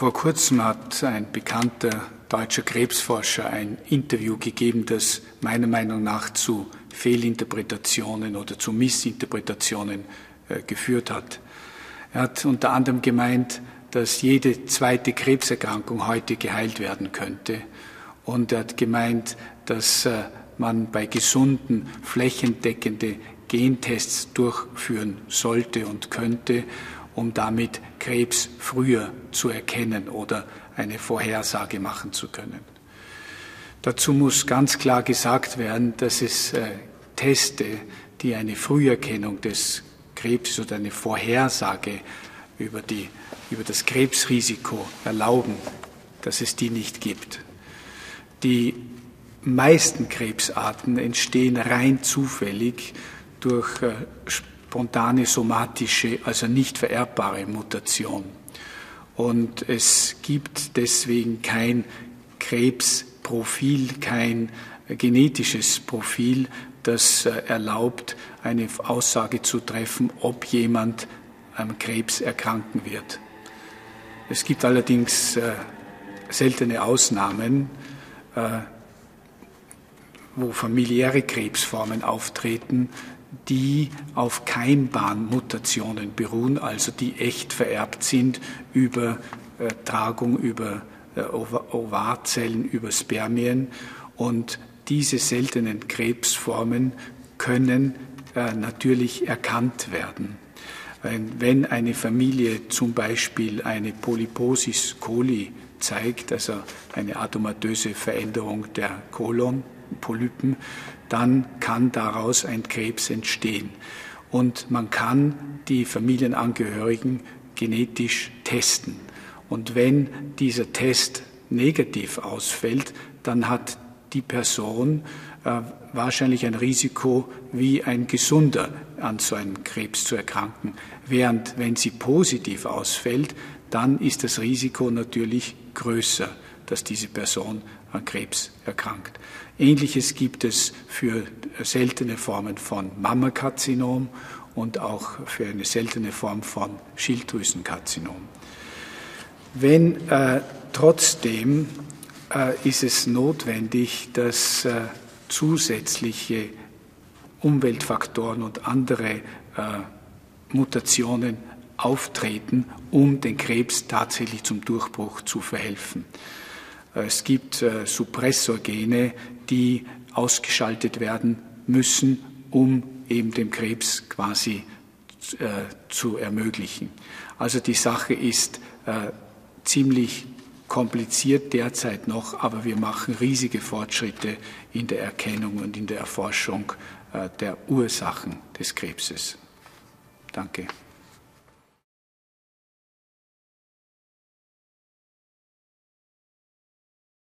Vor kurzem hat ein bekannter deutscher Krebsforscher ein Interview gegeben, das meiner Meinung nach zu Fehlinterpretationen oder zu Missinterpretationen äh, geführt hat. Er hat unter anderem gemeint, dass jede zweite Krebserkrankung heute geheilt werden könnte. Und er hat gemeint, dass äh, man bei gesunden flächendeckende Gentests durchführen sollte und könnte, um damit Krebs früher zu erkennen oder eine Vorhersage machen zu können. Dazu muss ganz klar gesagt werden, dass es äh, Teste, die eine Früherkennung des Krebs oder eine Vorhersage über, die, über das Krebsrisiko erlauben, dass es die nicht gibt. Die meisten Krebsarten entstehen rein zufällig durch äh, spontane somatische, also nicht vererbbare Mutation. Und es gibt deswegen kein Krebsprofil, kein genetisches Profil, das äh, erlaubt, eine Aussage zu treffen, ob jemand am Krebs erkranken wird. Es gibt allerdings äh, seltene Ausnahmen, äh, wo familiäre Krebsformen auftreten, die auf Keimbahnmutationen beruhen, also die echt vererbt sind über äh, Tragung, über äh, Ovarzellen, über Spermien. Und diese seltenen Krebsformen können äh, natürlich erkannt werden. Wenn eine Familie zum Beispiel eine Polyposis coli zeigt, also eine atomatöse Veränderung der Kolonpolypen, dann kann daraus ein Krebs entstehen. Und man kann die Familienangehörigen genetisch testen. Und wenn dieser Test negativ ausfällt, dann hat die Person äh, wahrscheinlich ein Risiko, wie ein Gesunder an so einem Krebs zu erkranken. Während wenn sie positiv ausfällt, dann ist das Risiko natürlich größer, dass diese Person an Krebs erkrankt. Ähnliches gibt es für seltene Formen von Mammakarzinom und auch für eine seltene Form von Schilddrüsenkarzinom. Wenn äh, trotzdem ist es notwendig, dass äh, zusätzliche Umweltfaktoren und andere äh, Mutationen auftreten, um den Krebs tatsächlich zum Durchbruch zu verhelfen. Äh, es gibt äh, Suppressorgene, die ausgeschaltet werden müssen, um eben dem Krebs quasi äh, zu ermöglichen. Also die Sache ist ziemlich kompliziert derzeit noch, aber wir machen riesige Fortschritte in der Erkennung und in der Erforschung der Ursachen des Krebses. Danke.